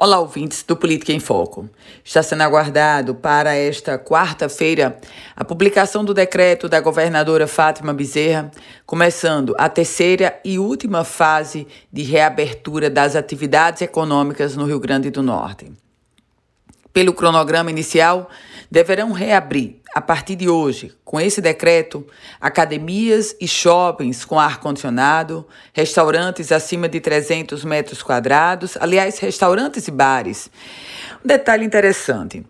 Olá, ouvintes do Política em Foco. Está sendo aguardado para esta quarta-feira a publicação do decreto da governadora Fátima Bezerra, começando a terceira e última fase de reabertura das atividades econômicas no Rio Grande do Norte. Pelo cronograma inicial, deverão reabrir, a partir de hoje, com esse decreto, academias e shoppings com ar-condicionado, restaurantes acima de 300 metros quadrados, aliás, restaurantes e bares. Um detalhe interessante: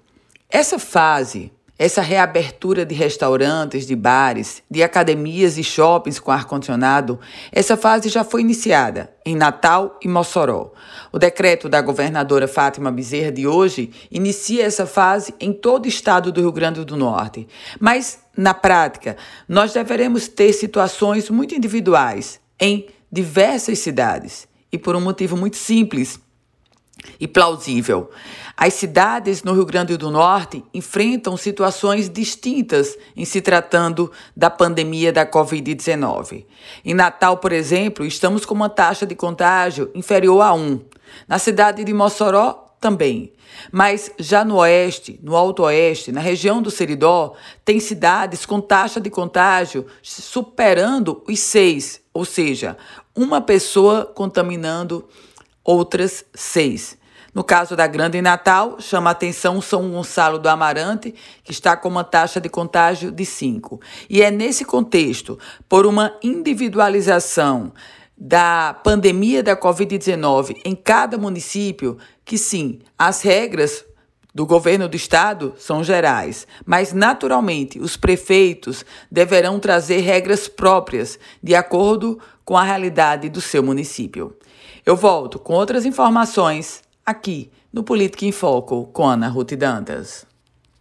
essa fase essa reabertura de restaurantes, de bares, de academias e shoppings com ar-condicionado, essa fase já foi iniciada em Natal e Mossoró. O decreto da governadora Fátima Bezerra de hoje inicia essa fase em todo o estado do Rio Grande do Norte. Mas, na prática, nós deveremos ter situações muito individuais em diversas cidades. E por um motivo muito simples e plausível. As cidades no Rio Grande do Norte enfrentam situações distintas em se tratando da pandemia da Covid-19. Em Natal, por exemplo, estamos com uma taxa de contágio inferior a 1. Na cidade de Mossoró, também. Mas já no oeste, no alto oeste, na região do Seridó, tem cidades com taxa de contágio superando os seis, ou seja, uma pessoa contaminando outras seis. No caso da Grande Natal, chama atenção São Gonçalo do Amarante, que está com uma taxa de contágio de 5. E é nesse contexto, por uma individualização da pandemia da Covid-19 em cada município, que sim, as regras do governo do estado são gerais, mas naturalmente os prefeitos deverão trazer regras próprias de acordo com a realidade do seu município. Eu volto com outras informações aqui no Política em Foco com Ana Ruth Dantas.